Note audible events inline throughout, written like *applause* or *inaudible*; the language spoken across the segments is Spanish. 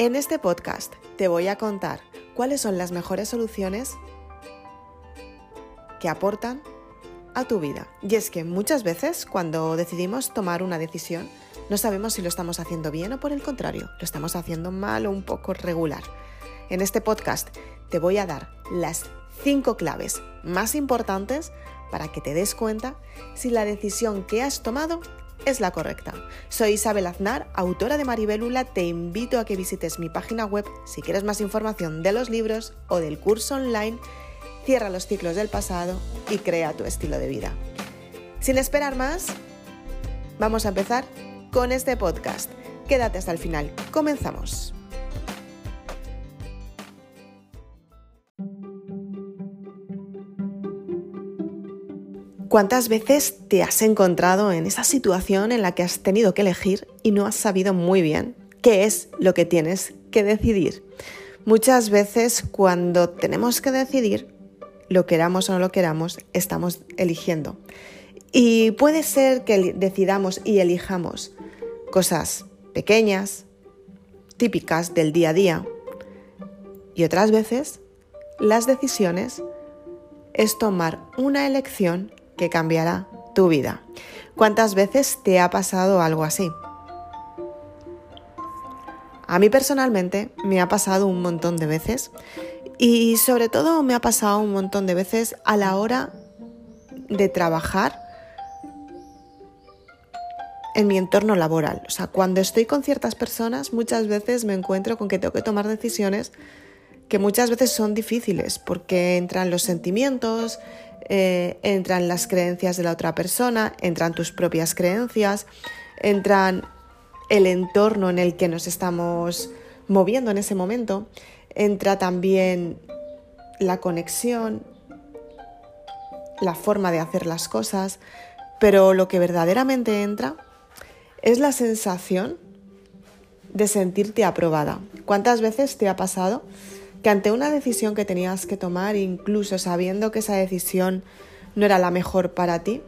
En este podcast te voy a contar cuáles son las mejores soluciones que aportan a tu vida. Y es que muchas veces cuando decidimos tomar una decisión no sabemos si lo estamos haciendo bien o por el contrario, lo estamos haciendo mal o un poco regular. En este podcast te voy a dar las cinco claves más importantes para que te des cuenta si la decisión que has tomado es la correcta. Soy Isabel Aznar, autora de Maribelula. Te invito a que visites mi página web si quieres más información de los libros o del curso online. Cierra los ciclos del pasado y crea tu estilo de vida. Sin esperar más, vamos a empezar con este podcast. Quédate hasta el final. Comenzamos. ¿Cuántas veces te has encontrado en esa situación en la que has tenido que elegir y no has sabido muy bien qué es lo que tienes que decidir? Muchas veces cuando tenemos que decidir, lo queramos o no lo queramos, estamos eligiendo. Y puede ser que decidamos y elijamos cosas pequeñas, típicas del día a día. Y otras veces, las decisiones es tomar una elección que cambiará tu vida. ¿Cuántas veces te ha pasado algo así? A mí personalmente me ha pasado un montón de veces y sobre todo me ha pasado un montón de veces a la hora de trabajar en mi entorno laboral. O sea, cuando estoy con ciertas personas muchas veces me encuentro con que tengo que tomar decisiones que muchas veces son difíciles porque entran los sentimientos, eh, entran las creencias de la otra persona, entran tus propias creencias, entran el entorno en el que nos estamos moviendo en ese momento, entra también la conexión, la forma de hacer las cosas, pero lo que verdaderamente entra es la sensación de sentirte aprobada. ¿Cuántas veces te ha pasado que ante una decisión que tenías que tomar, incluso sabiendo que esa decisión no era la mejor para ti,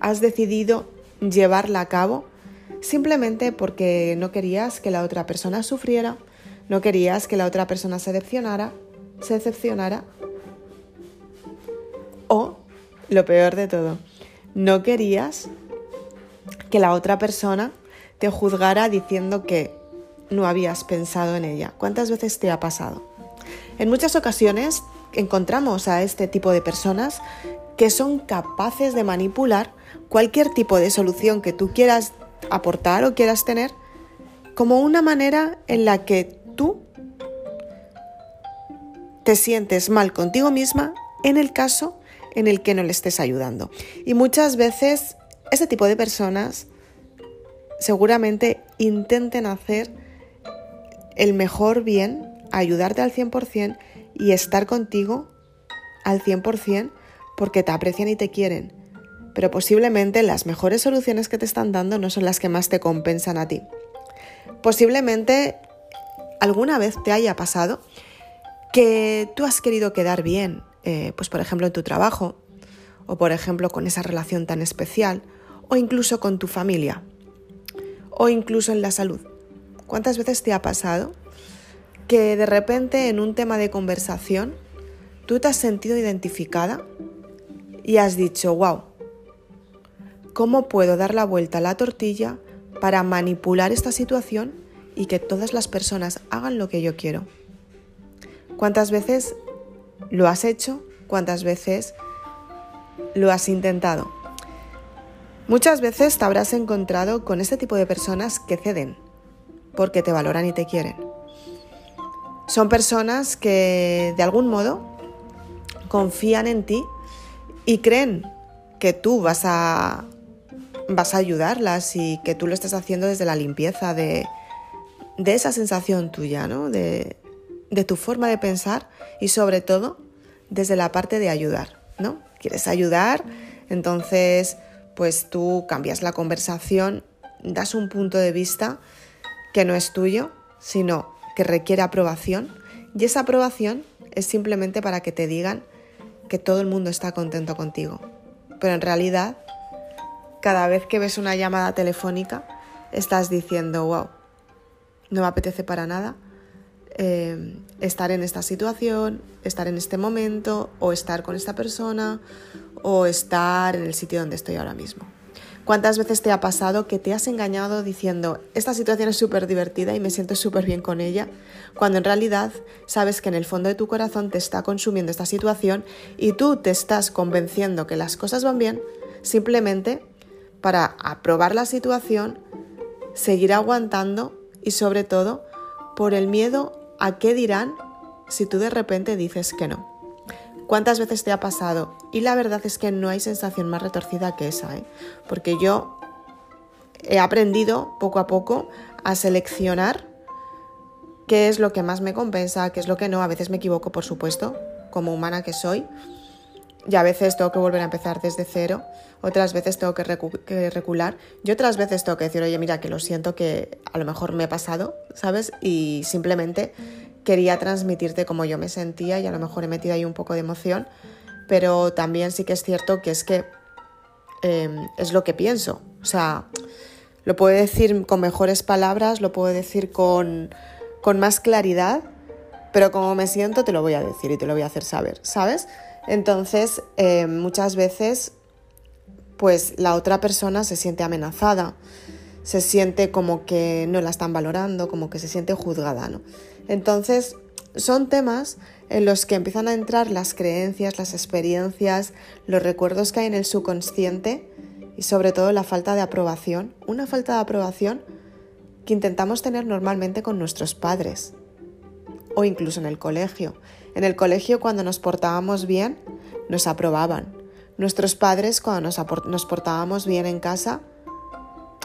has decidido llevarla a cabo simplemente porque no querías que la otra persona sufriera, no querías que la otra persona se decepcionara, se decepcionara o, lo peor de todo, no querías que la otra persona te juzgara diciendo que no habías pensado en ella. ¿Cuántas veces te ha pasado? En muchas ocasiones encontramos a este tipo de personas que son capaces de manipular cualquier tipo de solución que tú quieras aportar o quieras tener como una manera en la que tú te sientes mal contigo misma en el caso en el que no le estés ayudando. Y muchas veces ese tipo de personas seguramente intenten hacer el mejor bien ayudarte al 100% y estar contigo al 100% porque te aprecian y te quieren. Pero posiblemente las mejores soluciones que te están dando no son las que más te compensan a ti. Posiblemente alguna vez te haya pasado que tú has querido quedar bien, eh, pues por ejemplo en tu trabajo, o por ejemplo con esa relación tan especial, o incluso con tu familia, o incluso en la salud. ¿Cuántas veces te ha pasado que de repente en un tema de conversación tú te has sentido identificada y has dicho, wow, ¿cómo puedo dar la vuelta a la tortilla para manipular esta situación y que todas las personas hagan lo que yo quiero? ¿Cuántas veces lo has hecho? ¿Cuántas veces lo has intentado? Muchas veces te habrás encontrado con este tipo de personas que ceden porque te valoran y te quieren son personas que de algún modo confían en ti y creen que tú vas a, vas a ayudarlas y que tú lo estás haciendo desde la limpieza de, de esa sensación tuya, ¿no? De, de tu forma de pensar y sobre todo desde la parte de ayudar, ¿no? Quieres ayudar, entonces pues tú cambias la conversación, das un punto de vista que no es tuyo, sino que requiere aprobación y esa aprobación es simplemente para que te digan que todo el mundo está contento contigo. Pero en realidad, cada vez que ves una llamada telefónica, estás diciendo, wow, no me apetece para nada, eh, estar en esta situación, estar en este momento, o estar con esta persona, o estar en el sitio donde estoy ahora mismo. ¿Cuántas veces te ha pasado que te has engañado diciendo, esta situación es súper divertida y me siento súper bien con ella, cuando en realidad sabes que en el fondo de tu corazón te está consumiendo esta situación y tú te estás convenciendo que las cosas van bien simplemente para aprobar la situación, seguir aguantando y sobre todo por el miedo a qué dirán si tú de repente dices que no. ¿Cuántas veces te ha pasado? Y la verdad es que no hay sensación más retorcida que esa, ¿eh? porque yo he aprendido poco a poco a seleccionar qué es lo que más me compensa, qué es lo que no. A veces me equivoco, por supuesto, como humana que soy, y a veces tengo que volver a empezar desde cero, otras veces tengo que, que, recular, y otras veces tengo que decir, oye, mira, que lo siento, que a lo mejor me he pasado, ¿sabes? Y simplemente quería transmitirte cómo yo me sentía y a lo mejor he metido ahí un poco de emoción, pero también sí que es cierto que es que em, es lo que pienso. O sea, lo puedo decir con mejores palabras, lo puedo decir con, con más claridad, pero como me siento te lo voy a decir y te lo voy a hacer saber, ¿sabes? Entonces, em, muchas veces, pues la otra persona se siente amenazada, se siente como que no la están valorando, como que se siente juzgada, ¿no? Entonces, son temas en los que empiezan a entrar las creencias, las experiencias, los recuerdos que hay en el subconsciente y sobre todo la falta de aprobación. Una falta de aprobación que intentamos tener normalmente con nuestros padres o incluso en el colegio. En el colegio cuando nos portábamos bien nos aprobaban. Nuestros padres cuando nos, portábamos bien en casa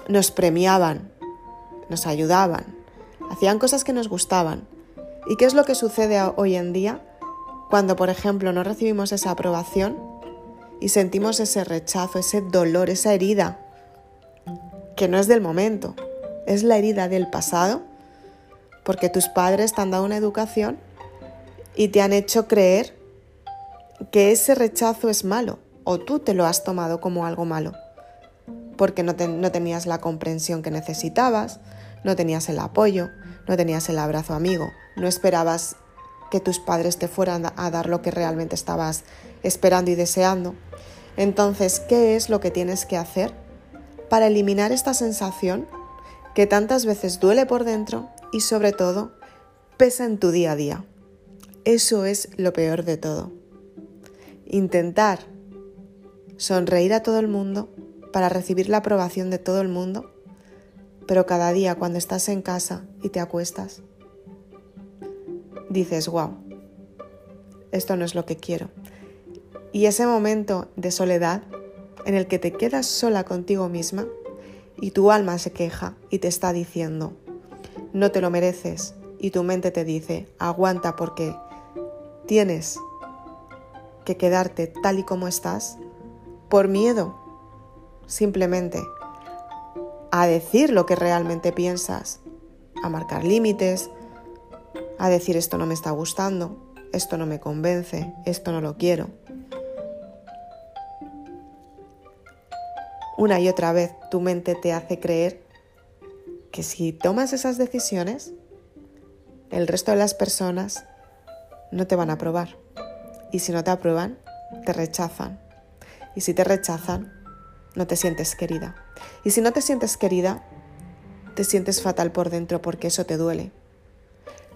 nos premiaban, nos ayudaban hacían cosas que nos gustaban. ¿Y qué es lo que sucede hoy en día cuando, por ejemplo, no recibimos esa aprobación y sentimos ese rechazo, ese dolor, esa herida, que no es del momento, es la herida del pasado, porque tus padres te han dado una educación y te han hecho creer que ese rechazo es malo o tú te lo has tomado como algo malo, porque no, no tenías la comprensión que necesitabas, no tenías el apoyo, no tenías el abrazo amigo, no esperabas que tus padres te fueran a dar lo que realmente estabas esperando y deseando. Entonces, ¿qué es lo que tienes que hacer para eliminar esta sensación que tantas veces duele por dentro y sobre todo pesa en tu día a día? Eso es lo peor de todo. Intentar sonreír a todo el mundo para recibir la aprobación de todo el mundo pero cada día cuando estás en casa y te acuestas, dices, wow, esto no es lo que quiero. Y ese momento de soledad en el que te quedas sola contigo misma y tu alma se queja y te está diciendo, no te lo mereces, y tu mente te dice, aguanta porque tienes que quedarte tal y como estás, por miedo, simplemente a decir lo que realmente piensas, a marcar límites, a decir esto no me está gustando, esto no me convence, esto no lo quiero. Una y otra vez tu mente te hace creer que si tomas esas decisiones, el resto de las personas no te van a aprobar. Y si no te aprueban, te rechazan. Y si te rechazan, no te sientes querida. Y si no te sientes querida, te sientes fatal por dentro porque eso te duele.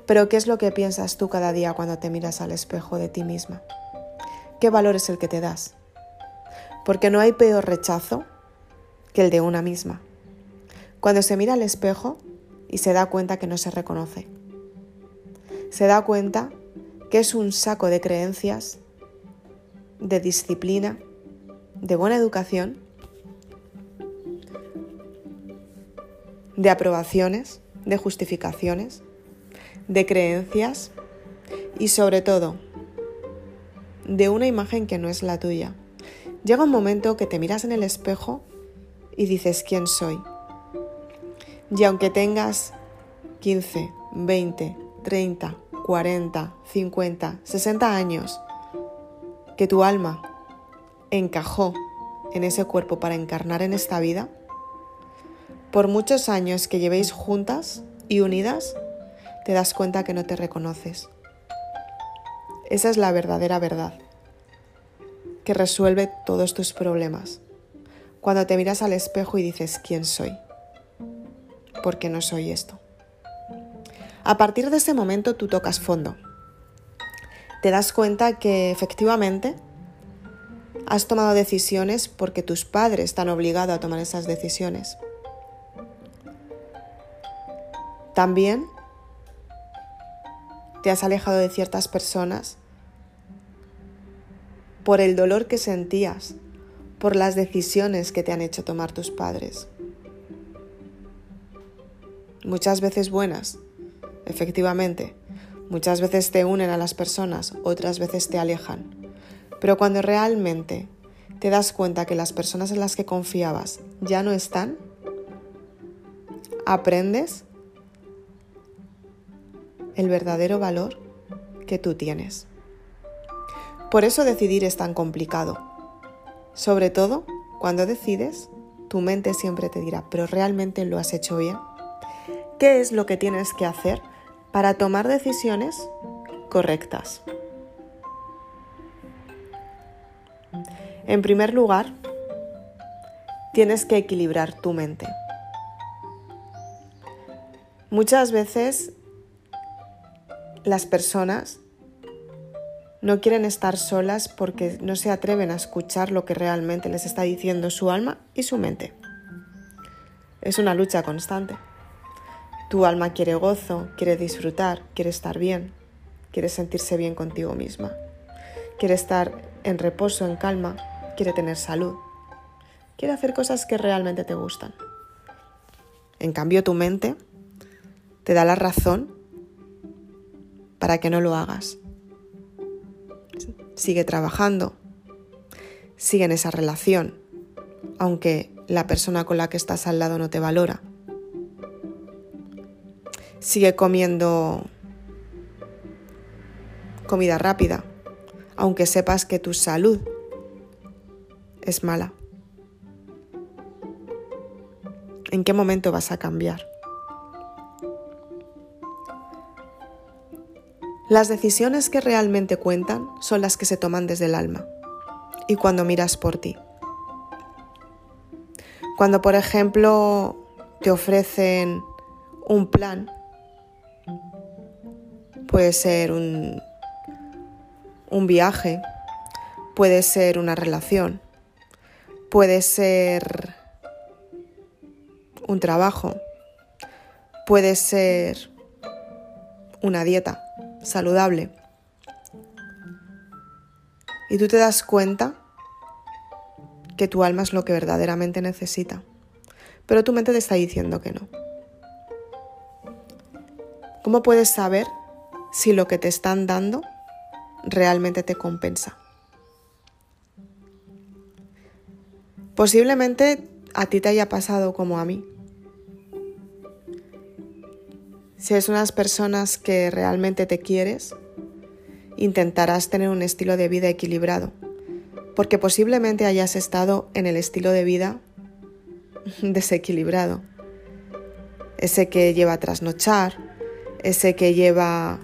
Pero ¿qué es lo que piensas tú cada día cuando te miras al espejo de ti misma? ¿Qué valor es el que te das? Porque no hay peor rechazo que el de una misma. Cuando se mira al espejo y se da cuenta que no se reconoce. Se da cuenta que es un saco de creencias, de disciplina, de buena educación de aprobaciones, de justificaciones, de creencias y sobre todo de una imagen que no es la tuya. Llega un momento que te miras en el espejo y dices quién soy. Y aunque tengas 15, 20, 30, 40, 50, 60 años, que tu alma encajó en ese cuerpo para encarnar en esta vida, por muchos años que llevéis juntas y unidas, te das cuenta que no te reconoces. Esa es la verdadera verdad, que resuelve todos tus problemas. Cuando te miras al espejo y dices, ¿quién soy? ¿Por qué no soy esto? A partir de ese momento tú tocas fondo. Te das cuenta que efectivamente has tomado decisiones porque tus padres te han obligado a tomar esas decisiones. También te has alejado de ciertas personas por el dolor que sentías, por las decisiones que te han hecho tomar tus padres. Muchas veces buenas, efectivamente. Muchas veces te unen a las personas, otras veces te alejan. Pero cuando realmente te das cuenta que las personas en las que confiabas ya no están, aprendes el verdadero valor que tú tienes. Por eso decidir es tan complicado. Sobre todo cuando decides, tu mente siempre te dirá, pero realmente lo has hecho bien. ¿Qué es lo que tienes que hacer para tomar decisiones correctas? En primer lugar, tienes que equilibrar tu mente. Muchas veces las personas no quieren estar solas porque no se atreven a escuchar lo que realmente les está diciendo su alma y su mente. Es una lucha constante. Tu alma quiere gozo, quiere disfrutar, quiere estar bien, quiere sentirse bien contigo misma, quiere estar en reposo, en calma, quiere tener salud, quiere hacer cosas que realmente te gustan. En cambio, tu mente te da la razón para que no lo hagas. Sigue trabajando, sigue en esa relación, aunque la persona con la que estás al lado no te valora sigue comiendo comida rápida, aunque sepas que tu salud es mala. ¿En qué momento vas a cambiar? Las decisiones que realmente cuentan son las que se toman desde el alma y cuando miras por ti. Cuando, por ejemplo, te ofrecen un plan Puede ser un, un viaje, puede ser una relación, puede ser un trabajo, puede ser una dieta saludable. Y tú te das cuenta que tu alma es lo que verdaderamente necesita, pero tu mente te está diciendo que no. ¿Cómo puedes saber si lo que te están dando realmente te compensa. Posiblemente a ti te haya pasado como a mí. Si eres unas personas que realmente te quieres, intentarás tener un estilo de vida equilibrado, porque posiblemente hayas estado en el estilo de vida *laughs* desequilibrado, ese que lleva a trasnochar, ese que lleva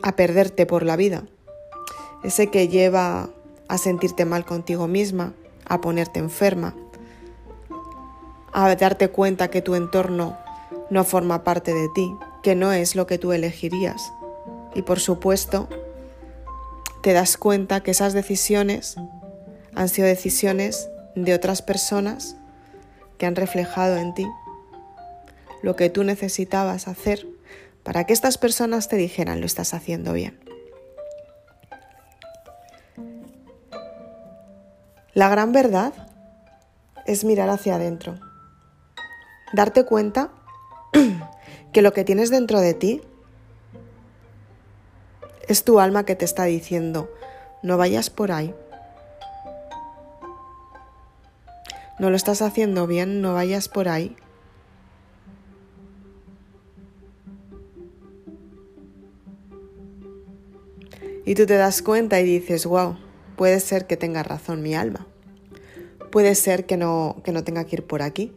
a perderte por la vida, ese que lleva a sentirte mal contigo misma, a ponerte enferma, a darte cuenta que tu entorno no forma parte de ti, que no es lo que tú elegirías. Y por supuesto, te das cuenta que esas decisiones han sido decisiones de otras personas que han reflejado en ti lo que tú necesitabas hacer para que estas personas te dijeran lo estás haciendo bien. La gran verdad es mirar hacia adentro, darte cuenta *clears throat* que lo que tienes dentro de ti es tu alma que te está diciendo, no vayas por ahí. No lo estás haciendo bien, no vayas por ahí. Y tú te das cuenta y dices, wow, puede ser que tenga razón mi alma. Puede ser que no, que no tenga que ir por aquí.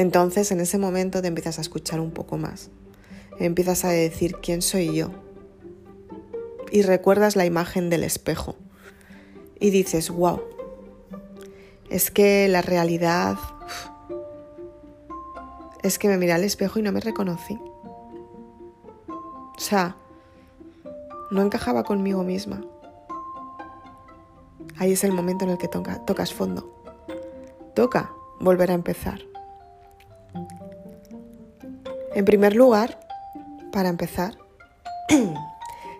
Entonces en ese momento te empiezas a escuchar un poco más. Empiezas a decir quién soy yo. Y recuerdas la imagen del espejo. Y dices, wow, es que la realidad es que me miré al espejo y no me reconocí. O sea, no encajaba conmigo misma. Ahí es el momento en el que tocas fondo. Toca volver a empezar. En primer lugar, para empezar, *clears throat*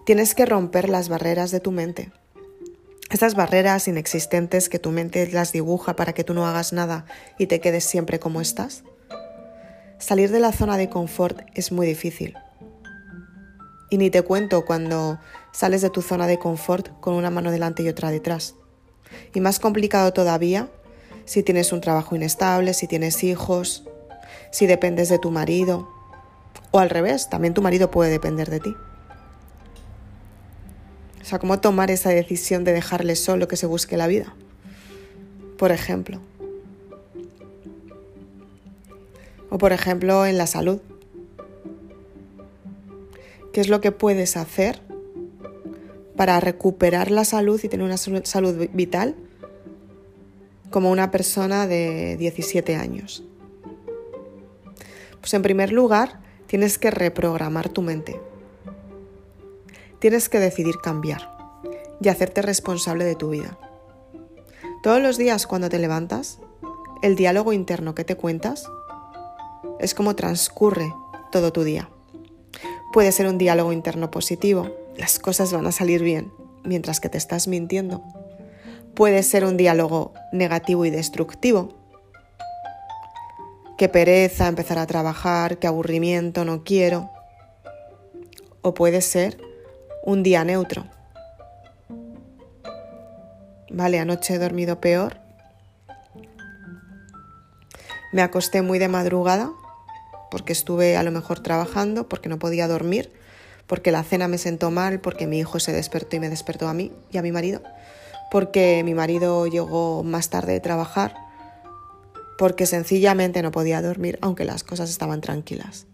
tienes que romper las barreras de tu mente. Esas barreras inexistentes que tu mente las dibuja para que tú no hagas nada y te quedes siempre como estás. Salir de la zona de confort es muy difícil. Y ni te cuento cuando sales de tu zona de confort con una mano delante y otra detrás. Y más complicado todavía si tienes un trabajo inestable, si tienes hijos, si dependes de tu marido. O al revés, también tu marido puede depender de ti. O sea, ¿cómo tomar esa decisión de dejarle solo que se busque la vida? Por ejemplo. O por ejemplo en la salud. ¿Qué es lo que puedes hacer para recuperar la salud y tener una salud vital como una persona de 17 años? Pues en primer lugar, tienes que reprogramar tu mente. Tienes que decidir cambiar y hacerte responsable de tu vida. Todos los días cuando te levantas, el diálogo interno que te cuentas es como transcurre todo tu día. Puede ser un diálogo interno positivo, las cosas van a salir bien mientras que te estás mintiendo. Puede ser un diálogo negativo y destructivo. Qué pereza empezar a trabajar, qué aburrimiento, no quiero. O puede ser un día neutro. Vale, anoche he dormido peor. Me acosté muy de madrugada porque estuve a lo mejor trabajando, porque no podía dormir porque la cena me sentó mal, porque mi hijo se despertó y me despertó a mí y a mi marido, porque mi marido llegó más tarde de trabajar, porque sencillamente no podía dormir aunque las cosas estaban tranquilas.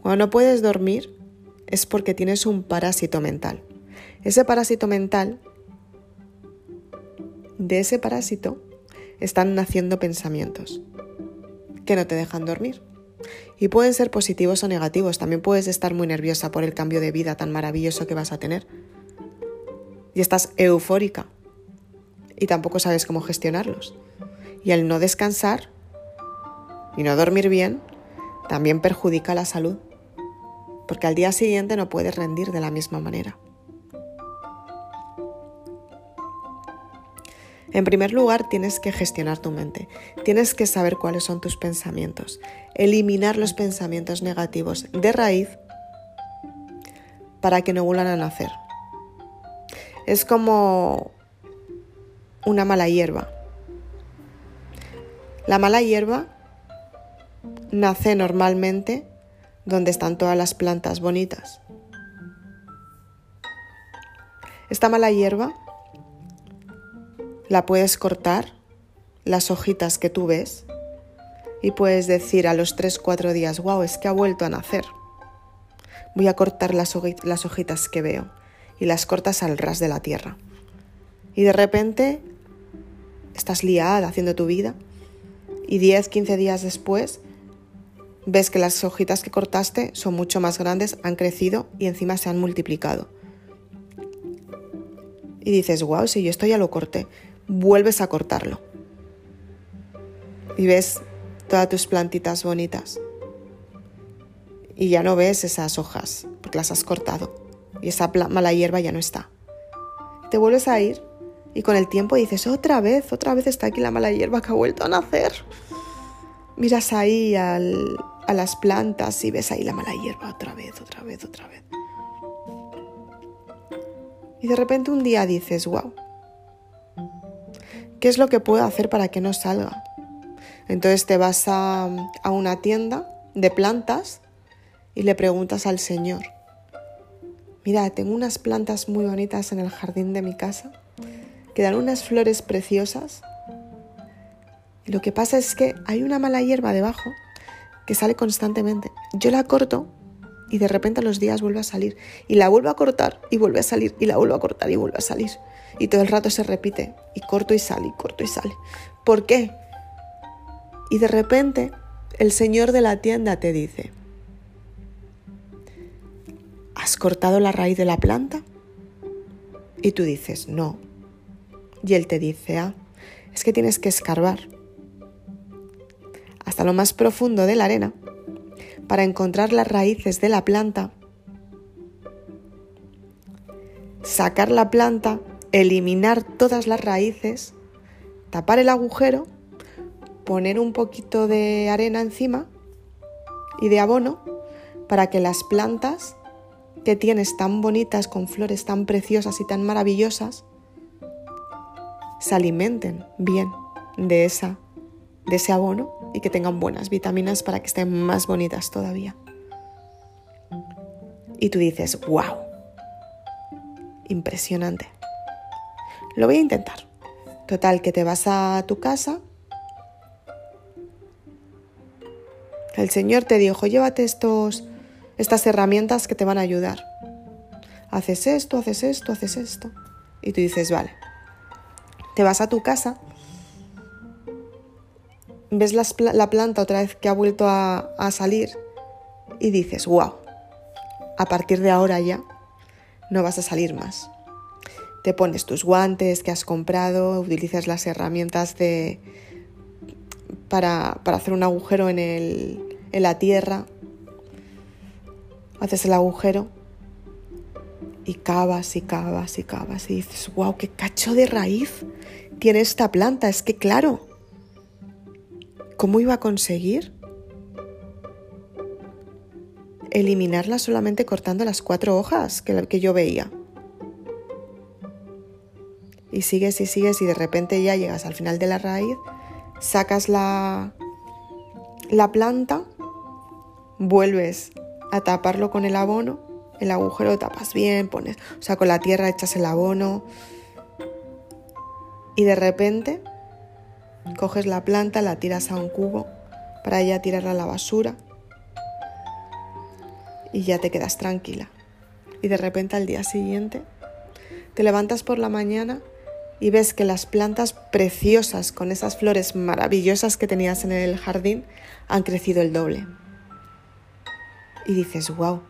Cuando no puedes dormir es porque tienes un parásito mental. Ese parásito mental, de ese parásito, están naciendo pensamientos que no te dejan dormir. Y pueden ser positivos o negativos. También puedes estar muy nerviosa por el cambio de vida tan maravilloso que vas a tener. Y estás eufórica. Y tampoco sabes cómo gestionarlos. Y el no descansar y no dormir bien también perjudica la salud. Porque al día siguiente no puedes rendir de la misma manera. En primer lugar, tienes que gestionar tu mente. Tienes que saber cuáles son tus pensamientos. Eliminar los pensamientos negativos de raíz para que no vuelvan a nacer. Es como una mala hierba. La mala hierba nace normalmente donde están todas las plantas bonitas. Esta mala hierba la puedes cortar, las hojitas que tú ves, y puedes decir a los 3-4 días, wow, es que ha vuelto a nacer. Voy a cortar las, las hojitas que veo y las cortas al ras de la tierra. Y de repente estás liada haciendo tu vida y 10, 15 días después ves que las hojitas que cortaste son mucho más grandes, han crecido y encima se han multiplicado. Y dices, wow, si yo esto ya lo corté, vuelves a cortarlo. Y ves todas tus plantitas bonitas. Y ya no ves esas hojas, porque las has cortado. Y esa mala hierba ya no está. Te vuelves a ir y con el tiempo dices, otra vez, otra vez está aquí la mala hierba que ha vuelto a nacer. Miras ahí a las plantas y ves ahí la mala hierba otra vez, otra vez, otra vez. Y de repente un día dices, wow, ¿Qué es lo que puedo hacer para que no salga? Entonces te vas a, una tienda de plantas y le preguntas al Señor, mira, tengo unas plantas muy bonitas en el jardín de mi casa, que dan unas flores preciosas, Lo que pasa es que hay una mala hierba debajo que sale constantemente. Yo la corto y de repente a los días vuelve a salir. Y la vuelvo a cortar y vuelve a salir. Y la vuelvo a cortar y vuelve a salir. Y todo el rato se repite. Y corto y sale, y corto y sale. ¿Por qué? Y de repente el señor de la tienda te dice, ¿has cortado la raíz de la planta? Y tú dices, no. Y él te dice, ah, es que tienes que escarbar hasta lo más profundo de la arena para encontrar las raíces de la planta, sacar la planta, eliminar todas las raíces, tapar el agujero, poner un poquito de arena encima y de abono para que las plantas que tienes tan bonitas, con flores tan preciosas y tan maravillosas, se alimenten bien de, esa, de ese abono y que tengan buenas vitaminas para que estén más bonitas todavía. Y tú dices, wow, impresionante. Lo voy a intentar. Total, que te vas a tu casa. El Señor te dijo, llévate estos, estas herramientas que te van a ayudar. Haces esto, haces esto, haces esto. Y tú dices, vale. Te vas a tu casa ves la, planta otra vez que ha vuelto a, salir y dices, wow, a partir de ahora ya no vas a salir más. Te pones tus guantes que has comprado, utilizas las herramientas de, para, para hacer un agujero en, el, en la tierra, haces el agujero y cavas y cavas y cavas y dices, wow, qué cacho de raíz tiene esta planta. Es que claro, ¿Cómo iba a conseguir? Eliminarla solamente cortando las cuatro hojas que, que yo veía. Y sigues y sigues y de repente ya llegas al final de la raíz, sacas la, la planta, vuelves a taparlo con el abono, el agujero lo tapas bien, pones, o sea, con la tierra echas el abono y de repente Coges la planta, la tiras a un cubo para ya tirarla a la basura y ya te quedas tranquila. Y de repente al día siguiente te levantas por la mañana y ves que las plantas preciosas con esas flores maravillosas que tenías en el jardín han crecido el doble. Y dices, wow,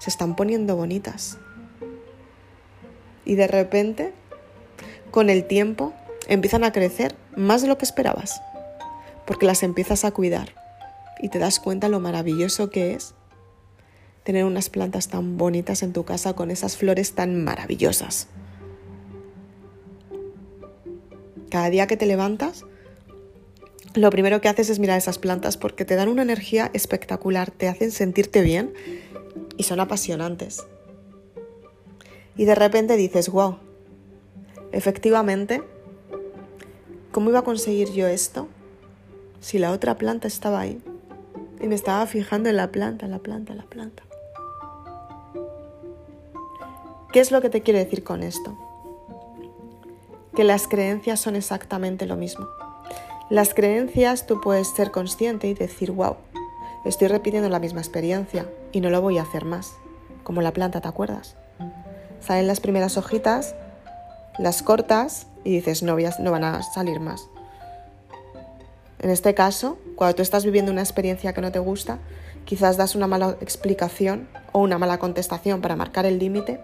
se están poniendo bonitas. Y de repente, con el tiempo, empiezan a crecer más de lo que esperabas, porque las empiezas a cuidar y te das cuenta lo maravilloso que es tener unas plantas tan bonitas en tu casa con esas flores tan maravillosas. Cada día que te levantas, lo primero que haces es mirar esas plantas porque te dan una energía espectacular, te hacen sentirte bien y son apasionantes. Y de repente dices, wow, efectivamente, ¿Cómo iba a conseguir yo esto si la otra planta estaba ahí? Y me estaba fijando en la planta, la planta, la planta. ¿Qué es lo que te quiero decir con esto? Que las creencias son exactamente lo mismo. Las creencias tú puedes ser consciente y decir, wow, estoy repitiendo la misma experiencia y no lo voy a hacer más. Como la planta, ¿te acuerdas? Salen las primeras hojitas, las cortas y dices, no, no van a salir más. En este caso, cuando tú estás viviendo una experiencia que no te gusta, quizás das una mala explicación o una mala contestación para marcar el límite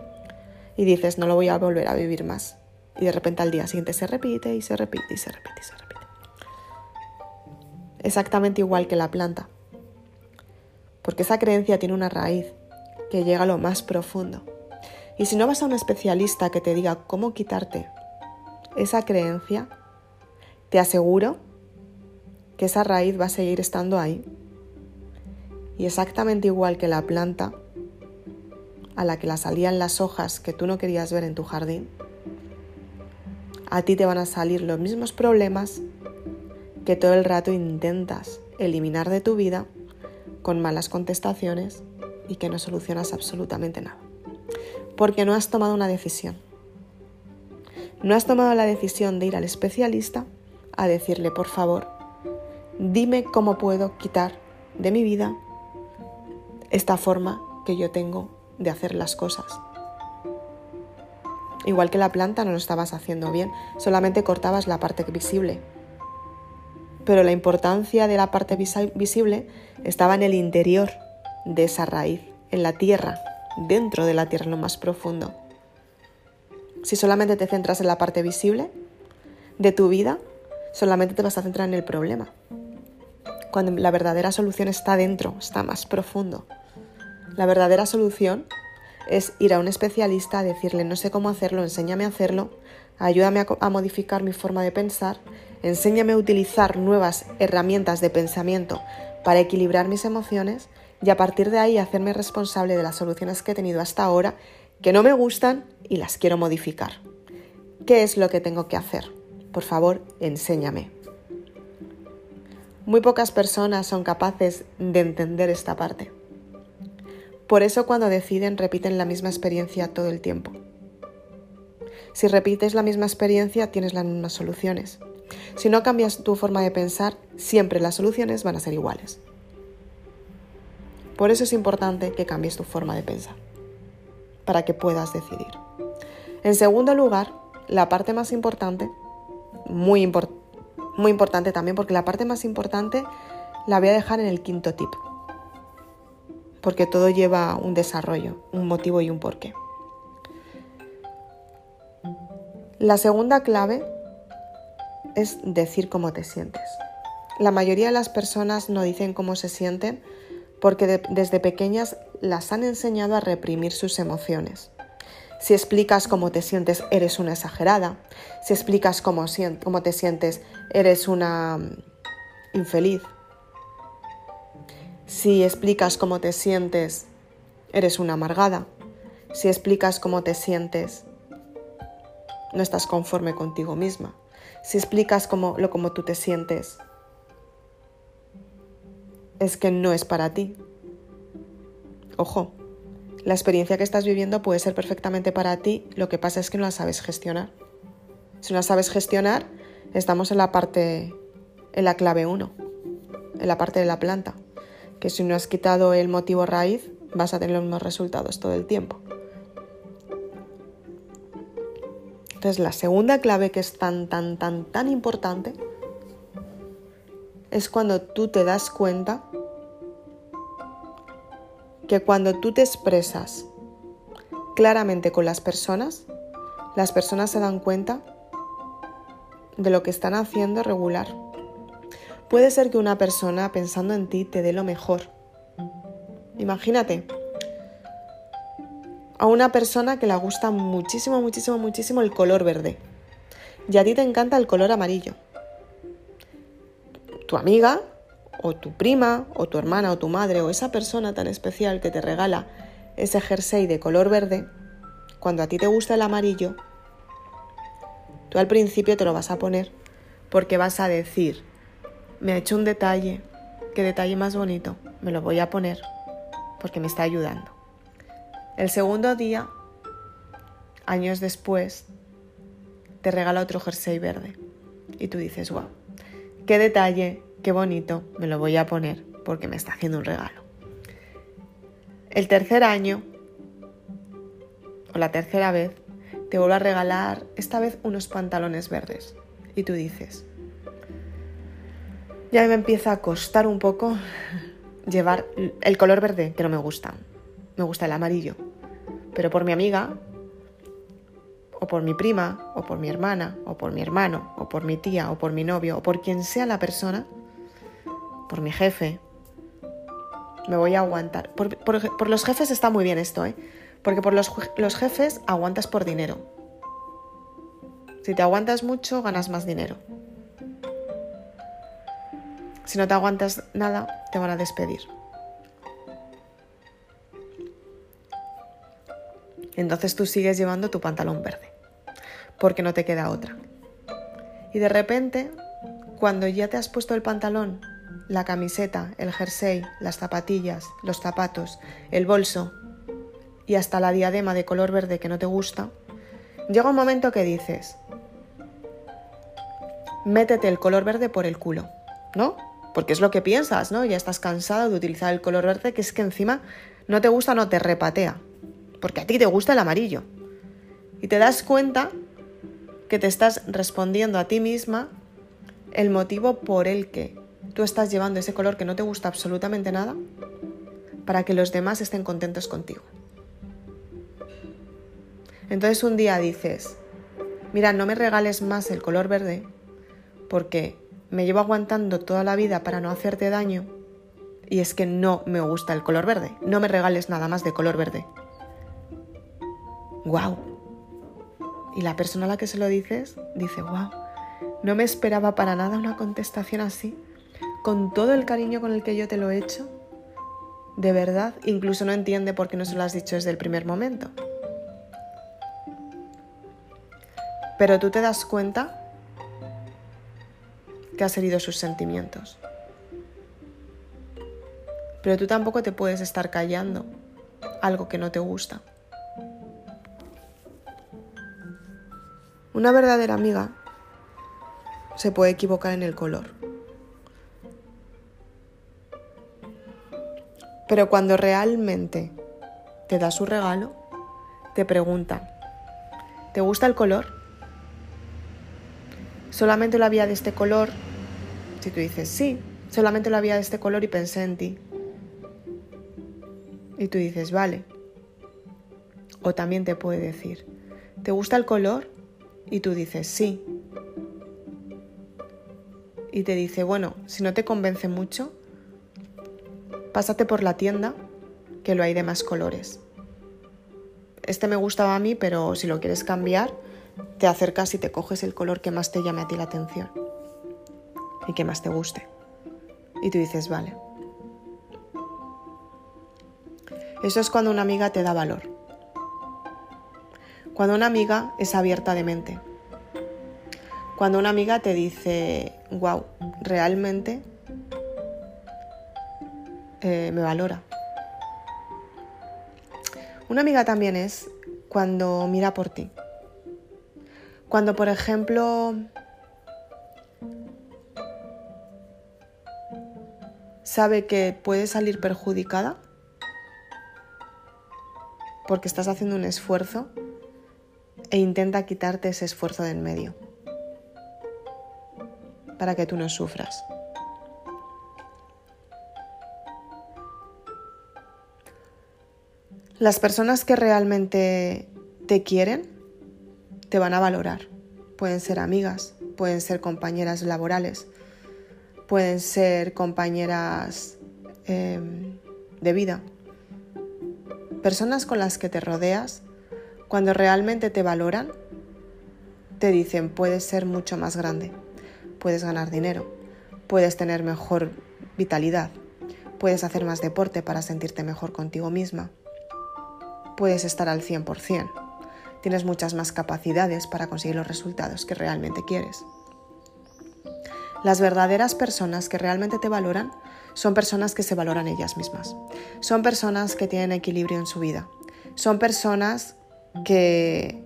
y dices, no lo voy a volver a vivir más. Y de repente al día siguiente se repite y se repite y se repite y se repite. Exactamente igual que la planta. Porque esa creencia tiene una raíz que llega a lo más profundo. Y si no vas a un especialista que te diga cómo quitarte esa creencia, te aseguro que esa raíz va a seguir estando ahí. Y exactamente igual que la planta a la que la salían las hojas que tú no querías ver en tu jardín, a ti te van a salir los mismos problemas que todo el rato intentas eliminar de tu vida con malas contestaciones y que no solucionas absolutamente nada. Porque no has tomado una decisión no has tomado la decisión de ir al especialista a decirle, por favor, Dime cómo puedo quitar de mi vida esta forma que yo tengo de hacer las cosas. Igual que la planta no lo estabas haciendo bien, solamente cortabas la parte visible. Pero la importancia de la parte visible estaba en el interior de esa raíz, en la tierra, dentro de la tierra, en lo más profundo. Si solamente te centras en la parte visible de tu vida, solamente te vas a centrar en el problema. Cuando la verdadera solución está dentro, está más profundo. La verdadera solución es ir a un especialista a decirle no sé cómo hacerlo, enséñame a hacerlo, ayúdame a, modificar mi forma de pensar, enséñame a utilizar nuevas herramientas de pensamiento para equilibrar mis emociones y a partir de ahí hacerme responsable de las soluciones que he tenido hasta ahora que no me gustan y las quiero modificar. ¿Qué es lo que tengo que hacer? Por favor, enséñame. Muy pocas personas son capaces de entender esta parte. Por eso cuando deciden repiten la misma experiencia todo el tiempo. Si repites la misma experiencia tienes las mismas soluciones. Si no cambias tu forma de pensar, siempre las soluciones van a ser iguales. Por eso es importante que cambies tu forma de pensar, para que puedas decidir. En segundo lugar, la parte más importante, muy, muy importante también, porque la parte más importante la voy a dejar en el quinto tip, porque todo lleva un desarrollo, un motivo y un porqué. La segunda clave es decir cómo te sientes. La mayoría de las personas no dicen cómo se sienten porque desde pequeñas las han enseñado a reprimir sus emociones. Si explicas cómo te sientes, eres una exagerada. Si explicas cómo, te sientes, eres una mm, infeliz. Si explicas cómo te sientes, eres una amargada. Si explicas cómo te sientes, no estás conforme contigo misma. Si explicas cómo, lo como tú te sientes, es que no es para ti. Ojo, la experiencia que estás viviendo puede ser perfectamente para ti, lo que pasa es que no la sabes gestionar. Si no la sabes gestionar, estamos en la parte, en la clave 1, en la parte de la planta, que si no has quitado el motivo raíz, vas a tener los mismos resultados todo el tiempo. Entonces, la segunda clave que es tan, tan, tan, tan importante es cuando tú te das cuenta que cuando tú te expresas claramente con las personas, las personas se dan cuenta de lo que están haciendo regular. Puede ser que una persona pensando en ti te dé lo mejor. Imagínate a una persona que le gusta muchísimo, muchísimo, muchísimo el color verde y a ti te encanta el color amarillo tu amiga o tu prima o tu hermana o tu madre o esa persona tan especial que te regala ese jersey de color verde, cuando a ti te gusta el amarillo, tú al principio te lo vas a poner porque vas a decir, me ha hecho un detalle, qué detalle más bonito, me lo voy a poner porque me está ayudando. El segundo día, años después, te regala otro jersey verde y tú dices, wow, qué detalle, qué bonito, me lo voy a poner porque me está haciendo un regalo. El tercer año, o la tercera vez, te vuelvo a regalar esta vez unos pantalones verdes. Y tú dices, ya me empieza a costar un poco *laughs* llevar el color verde, que no me gusta. Me gusta el amarillo. Pero por mi amiga, o por mi prima, o por mi hermana, o por mi hermano, o por mi tía, o por mi novio, o por quien sea la persona, por mi jefe, me voy a aguantar. Por, los jefes está muy bien esto, ¿eh? Porque por los, los jefes aguantas por dinero. Si te aguantas mucho, ganas más dinero. Si no te aguantas nada, te van a despedir. Entonces tú sigues llevando tu pantalón verde, porque no te queda otra. Y de repente, cuando ya te has puesto el pantalón, la camiseta, el jersey, las zapatillas, los zapatos, el bolso y hasta la diadema de color verde que no te gusta, llega un momento que dices, métete el color verde por el culo, ¿no? porque es lo que piensas, ¿no? Ya estás cansado de utilizar el color verde, que es que encima no te gusta, no te repatea, porque a ti te gusta el amarillo. Y te das cuenta que te estás respondiendo a ti misma el motivo por el que tú estás llevando ese color que no te gusta absolutamente nada para que los demás estén contentos contigo. Entonces un día dices, mira, no me regales más el color verde porque me llevo aguantando toda la vida para no hacerte daño y es que no me gusta el color verde. No me regales nada más de color verde. ¡Wow! Y la persona a la que se lo dices dice, wow, no me esperaba para nada una contestación así, con todo el cariño con el que yo te lo he hecho. De verdad, incluso no entiende por qué no se lo has dicho desde el primer momento. Pero tú te das cuenta que has herido sus sentimientos. Pero tú tampoco te puedes estar callando algo que no te gusta. Una verdadera amiga se puede equivocar en el color. Pero cuando realmente te da su regalo, te pregunta, ¿te gusta el color? solamente lo había de este color, si tú dices sí, solamente lo había de este color y pensé en ti. Y tú dices, vale. O también te puede decir, ¿te gusta el color? Y tú dices, sí. Y te dice, bueno, si no te convence mucho, pásate por la tienda, que lo hay de más colores. Este me gustaba a mí, pero si lo quieres cambiar, te acercas y te coges el color que más te llame a ti la atención y que más te guste. Y tú dices, vale. Eso es cuando una amiga te da valor. Cuando una amiga es abierta de mente. Cuando una amiga te dice, wow, realmente eh, me valora. Una amiga también es cuando mira por ti. Cuando, por ejemplo, sabe que puede salir perjudicada porque estás haciendo un esfuerzo e intenta quitarte ese esfuerzo de en medio para que tú no sufras. Las personas que realmente te quieren te van a valorar. Pueden ser amigas, pueden ser compañeras laborales, pueden ser compañeras em, de vida. Personas con las que te rodeas, cuando realmente te valoran, te dicen puedes ser mucho más grande, puedes ganar dinero, puedes tener mejor vitalidad, puedes hacer más deporte para sentirte mejor contigo misma, puedes estar al 100% tienes muchas más capacidades para conseguir los resultados que realmente quieres. Las verdaderas personas que realmente te valoran son personas que se valoran ellas mismas. Son personas que tienen equilibrio en su vida. Son personas que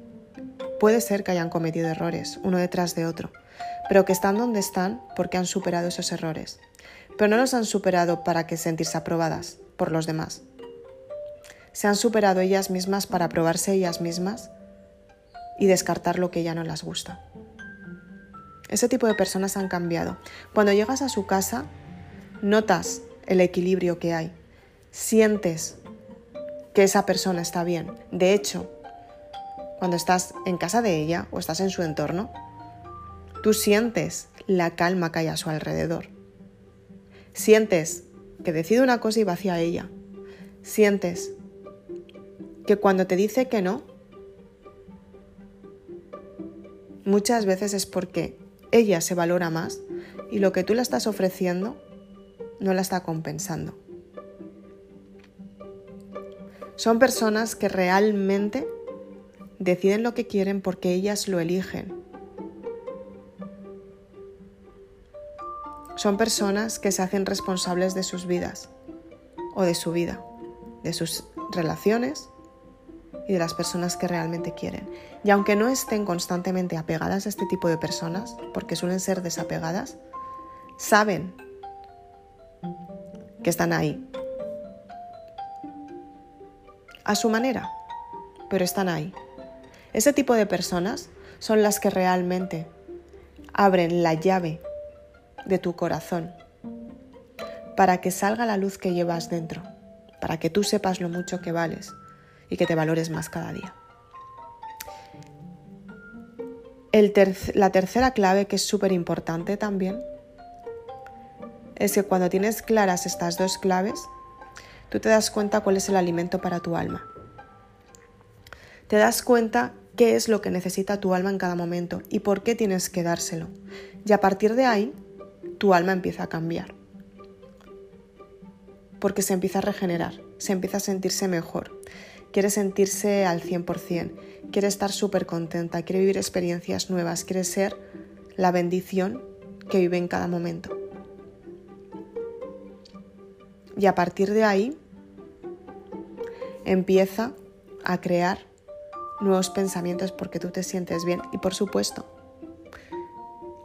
puede ser que hayan cometido errores uno detrás de otro, pero que están donde están porque han superado esos errores. Pero no los han superado para que sentirse aprobadas por los demás. Se han superado ellas mismas para aprobarse ellas mismas y descartar lo que ya no les gusta. Ese tipo de personas han cambiado. Cuando llegas a su casa, notas el equilibrio que hay. Sientes que esa persona está bien. De hecho, cuando estás en casa de ella o estás en su entorno, tú sientes la calma que hay a su alrededor. Sientes que decide una cosa y va hacia ella. Sientes que cuando te dice que no, muchas veces es porque ella se valora más y lo que tú le estás ofreciendo no la está compensando. Son personas que realmente deciden lo que quieren porque ellas lo eligen. Son personas que se hacen responsables de sus vidas o de su vida, de sus relaciones y de las personas que realmente quieren. Y aunque no estén constantemente apegadas a este tipo de personas, porque suelen ser desapegadas, saben que están ahí. A su manera, pero están ahí. Ese tipo de personas son las que realmente abren la llave de tu corazón para que salga la luz que llevas dentro, para que tú sepas lo mucho que vales y que te valores más cada día. la tercera clave, que es súper importante también, es que cuando tienes claras estas dos claves, tú te das cuenta cuál es el alimento para tu alma. Te das cuenta qué es lo que necesita tu alma en cada momento y por qué tienes que dárselo. Y a partir de ahí, tu alma empieza a cambiar. Porque se empieza a regenerar, se empieza a sentirse mejor, quiere sentirse al 100%, quiere estar súper contenta, quiere vivir experiencias nuevas, quiere ser la bendición que vive en cada momento. Y a partir de ahí empieza a crear nuevos pensamientos porque tú te sientes bien y por supuesto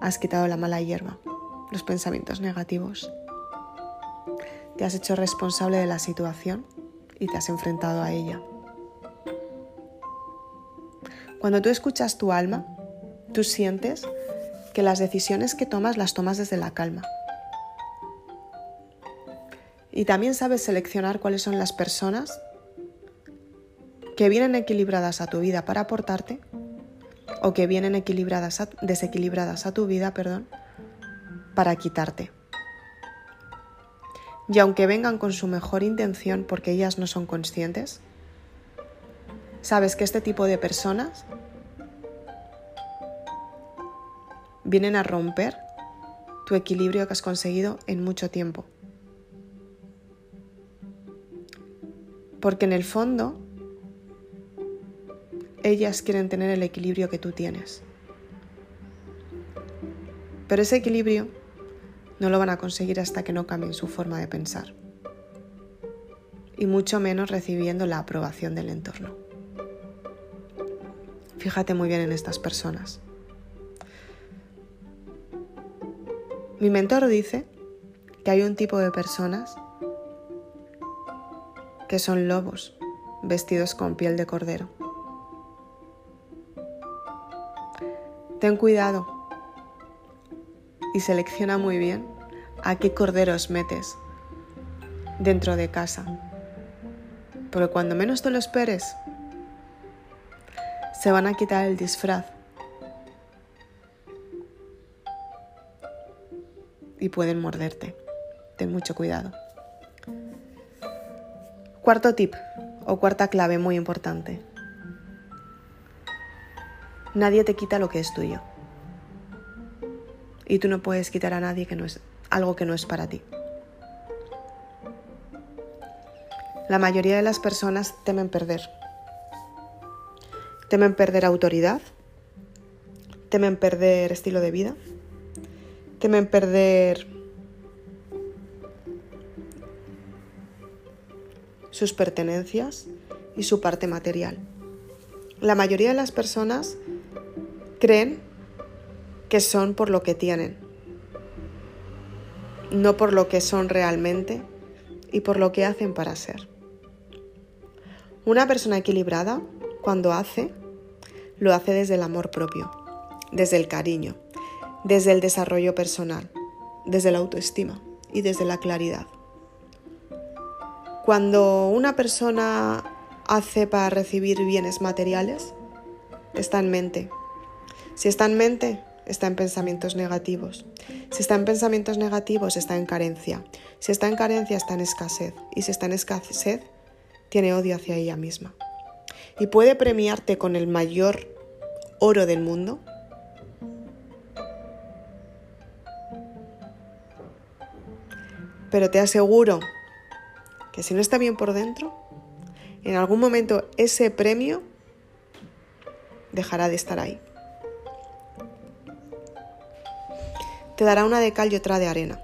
has quitado la mala hierba, los pensamientos negativos. Te has hecho responsable de la situación y te has enfrentado a ella. Cuando tú escuchas tu alma, tú sientes que las decisiones que tomas las tomas desde la calma. Y también sabes seleccionar cuáles son las personas que vienen equilibradas a tu vida para aportarte o que vienen equilibradas desequilibradas a tu vida, perdón, para quitarte. Y aunque vengan con su mejor intención porque ellas no son conscientes, sabes que este tipo de personas vienen a romper tu equilibrio que has conseguido en mucho tiempo. Porque en el fondo, ellas quieren tener el equilibrio que tú tienes. Pero ese equilibrio no lo van a conseguir hasta que no cambien su forma de pensar. Y mucho menos recibiendo la aprobación del entorno. Fíjate muy bien en estas personas. Mi mentor dice que hay un tipo de personas que son lobos vestidos con piel de cordero. Ten cuidado y selecciona muy bien a qué corderos metes dentro de casa. Porque cuando menos te lo esperes, se van a quitar el disfraz y pueden morderte. Ten mucho cuidado. Cuarto tip o cuarta clave muy importante. Nadie te quita lo que es tuyo. Y tú no puedes quitar a nadie que no es algo que no es para ti. La mayoría de las personas temen perder temen perder autoridad, temen perder estilo de vida, temen perder sus pertenencias y su parte material. La mayoría de las personas creen que son por lo que tienen, no por lo que son realmente y por lo que hacen para ser. Una persona equilibrada cuando hace, lo hace desde el amor propio, desde el cariño, desde el desarrollo personal, desde la autoestima y desde la claridad. Cuando una persona hace para recibir bienes materiales, está en mente. Si está en mente, está en pensamientos negativos. Si está en pensamientos negativos, está en carencia. Si está en carencia, está en escasez. Y si está en escasez, tiene odio hacia ella misma y puede premiarte con el mayor oro del mundo? Pero te aseguro que si no está bien por dentro, en algún momento ese premio dejará de estar ahí. Te dará una de cal y otra de arena.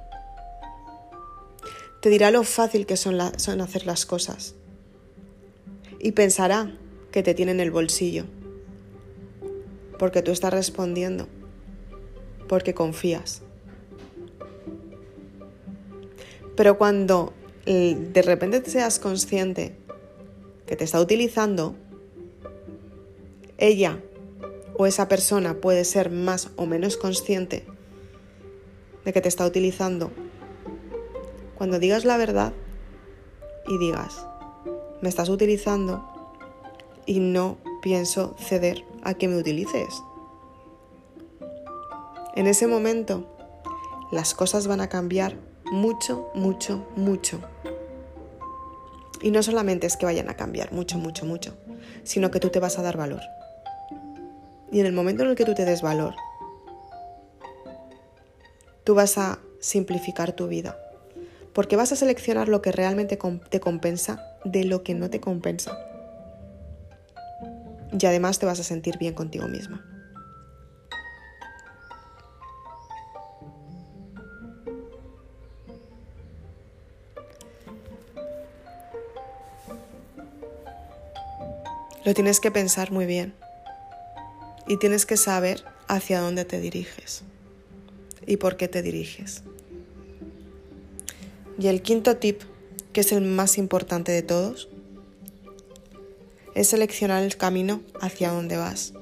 Te dirá lo fácil que son, hacer las cosas. Y pensará que te tiene en el bolsillo. Porque tú estás respondiendo. Porque confías. Pero cuando de repente seas consciente que te está utilizando, ella o esa persona puede ser más o menos consciente de que te está utilizando. Cuando digas la verdad y digas, me estás utilizando y no pienso ceder a que me utilices. En ese momento las cosas van a cambiar mucho, mucho, mucho. Y no solamente es que vayan a cambiar mucho, mucho, mucho, sino que tú te vas a dar valor. Y en el momento en el que tú te des valor, tú vas a simplificar tu vida. Porque vas a seleccionar lo que realmente te compensa de lo que no te compensa. Y además te vas a sentir bien contigo misma. Lo tienes que pensar muy bien y tienes que saber hacia dónde te diriges y por qué te diriges. Y el quinto tip, que es el más importante de todos, es seleccionar el camino hacia donde vas.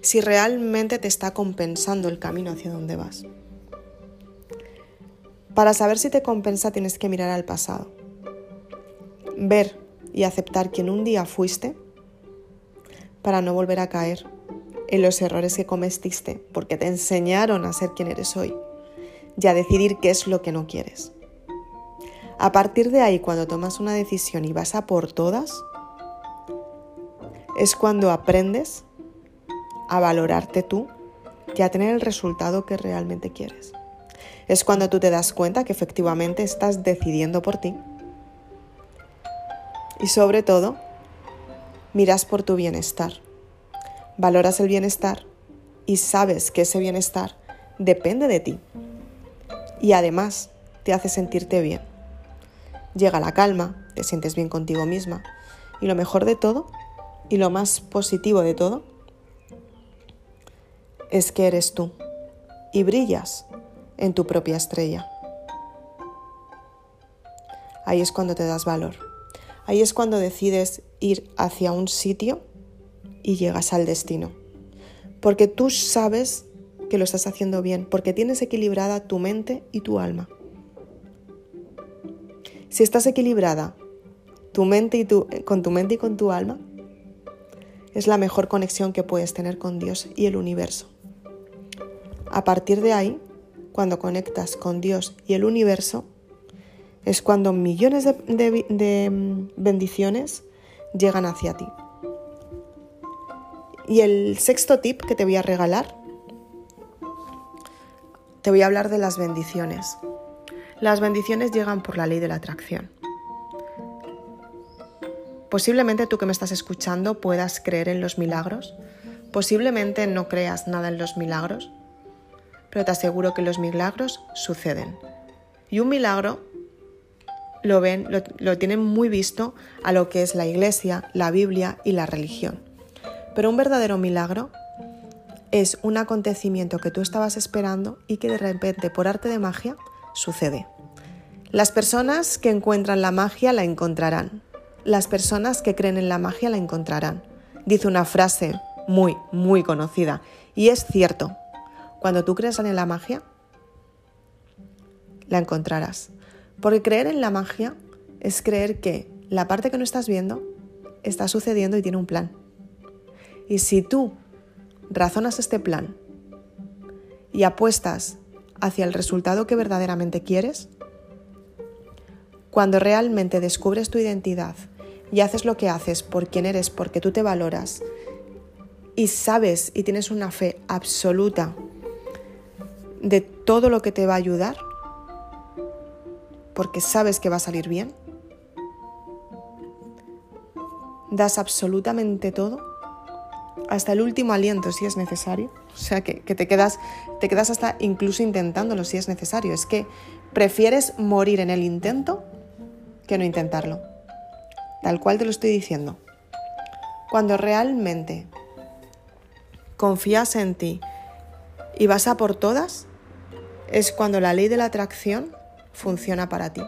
Si realmente te está compensando el camino hacia donde vas. Para saber si te compensa tienes que mirar al pasado. Ver y aceptar quién un día fuiste para no volver a caer en los errores que cometiste, porque te enseñaron a ser quien eres hoy y a decidir qué es lo que no quieres. A partir de ahí, cuando tomas una decisión y vas a por todas, es cuando aprendes a valorarte tú y a tener el resultado que realmente quieres. Es cuando tú te das cuenta que efectivamente estás decidiendo por ti. Y sobre todo, miras por tu bienestar. Valoras el bienestar y sabes que ese bienestar depende de ti. Y además te hace sentirte bien. Llega la calma, te sientes bien contigo misma. Y lo mejor de todo, y lo más positivo de todo, es que eres tú y brillas en tu propia estrella. Ahí es cuando te das valor. Ahí es cuando decides ir hacia un sitio y llegas al destino. Porque tú sabes que lo estás haciendo bien, porque tienes equilibrada tu mente y tu alma. Si estás equilibrada tu mente y tu, con tu mente y con tu alma, es la mejor conexión que puedes tener con Dios y el universo. A partir de ahí, cuando conectas con Dios y el universo, es cuando millones de, mm, bendiciones llegan hacia ti. Y el sexto tip que te voy a regalar, te voy a hablar de las bendiciones. Las bendiciones llegan por la ley de la atracción. Posiblemente tú que me estás escuchando puedas creer en los milagros, posiblemente no creas nada en los milagros, pero te aseguro que los milagros suceden. Y un milagro lo ven, lo, tienen muy visto a lo que es la iglesia, la Biblia y la religión. Pero un verdadero milagro es un acontecimiento que tú estabas esperando y que de repente, por arte de magia, sucede. Las personas que encuentran la magia la encontrarán. Las personas que creen en la magia la encontrarán. Dice una frase muy, muy conocida. Y es cierto. Cuando tú creas en la magia, la encontrarás. Porque creer en la magia es creer que la parte que no estás viendo está sucediendo y tiene un plan. Y si tú razonas este plan y apuestas hacia el resultado que verdaderamente quieres, cuando realmente descubres tu identidad y haces lo que haces por quien eres, porque tú te valoras y sabes y tienes una fe absoluta de todo lo que te va a ayudar, porque sabes que va a salir bien, das absolutamente todo, hasta el último aliento si es necesario, o sea que, te, quedas, te quedas hasta incluso intentándolo si es necesario, es que prefieres morir en el intento que no intentarlo, tal cual te lo estoy diciendo. Cuando realmente confías en ti y vas a por todas, es cuando la ley de la atracción funciona para ti.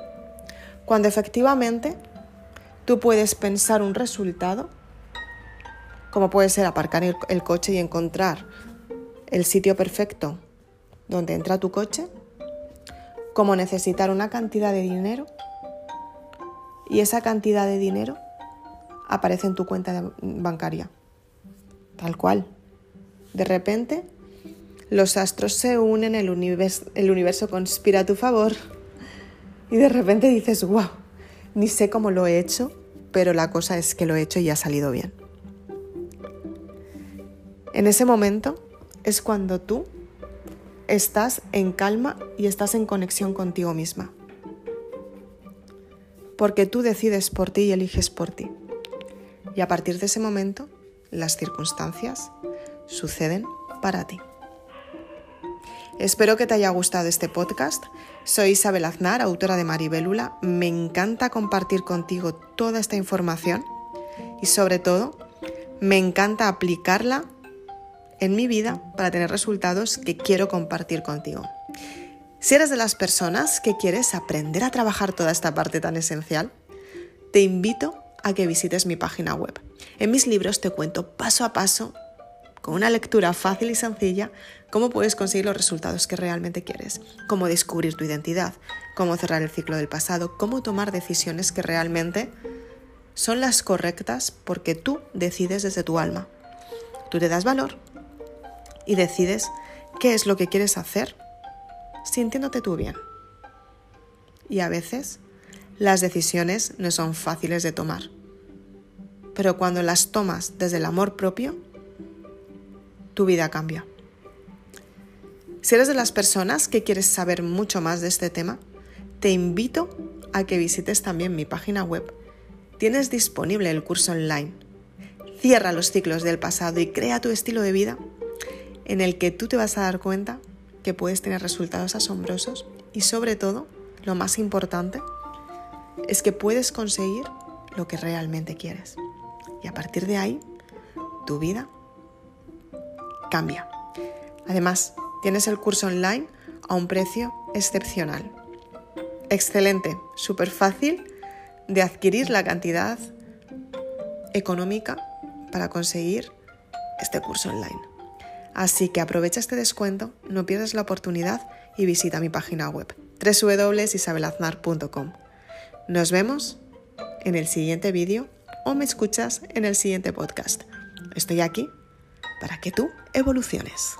Cuando efectivamente tú puedes pensar un resultado, como puede ser aparcar el, coche y encontrar el sitio perfecto donde entra tu coche, como necesitar una cantidad de dinero y esa cantidad de dinero aparece en tu cuenta bancaria. Tal cual. De repente, los astros se unen, el universo, el universo conspira a tu favor y de repente dices, wow, ni sé cómo lo he hecho, pero la cosa es que lo he hecho y ha salido bien. En ese momento es cuando tú estás en calma y estás en conexión contigo misma. Porque tú decides por ti y eliges por ti. Y a partir de ese momento, las circunstancias suceden para ti. Espero que te haya gustado este podcast. Soy Isabel Aznar, autora de Maribélula. Me encanta compartir contigo toda esta información y sobre todo me encanta aplicarla en mi vida para tener resultados que quiero compartir contigo. Si eres de las personas que quieres aprender a trabajar toda esta parte tan esencial, te invito a que visites mi página web. En mis libros te cuento paso a paso, con una lectura fácil y sencilla, cómo puedes conseguir los resultados que realmente quieres, cómo descubrir tu identidad, cómo cerrar el ciclo del pasado, cómo tomar decisiones que realmente son las correctas porque tú decides desde tu alma. Tú te das valor y decides qué es lo que quieres hacer sintiéndote tú bien. Y a veces las decisiones no son fáciles de tomar, pero cuando las tomas desde el amor propio, tu vida cambia. Si eres de las personas que quieres saber mucho más de este tema, te invito a que visites también mi página web. Tienes disponible el curso online. Cierra los ciclos del pasado y crea tu estilo de vida en el que tú te vas a dar cuenta que puedes tener resultados asombrosos y sobre todo, lo más importante, es que puedes conseguir lo que realmente quieres. Y a partir de ahí, tu vida cambia. Además, tienes el curso online a un precio excepcional. Excelente, súper fácil de adquirir la cantidad económica para conseguir este curso online. Así que aprovecha este descuento, no pierdas la oportunidad y visita mi página web www.isabelaznar.com. Nos vemos en el siguiente vídeo o me escuchas en el siguiente podcast. Estoy aquí para que tú evoluciones.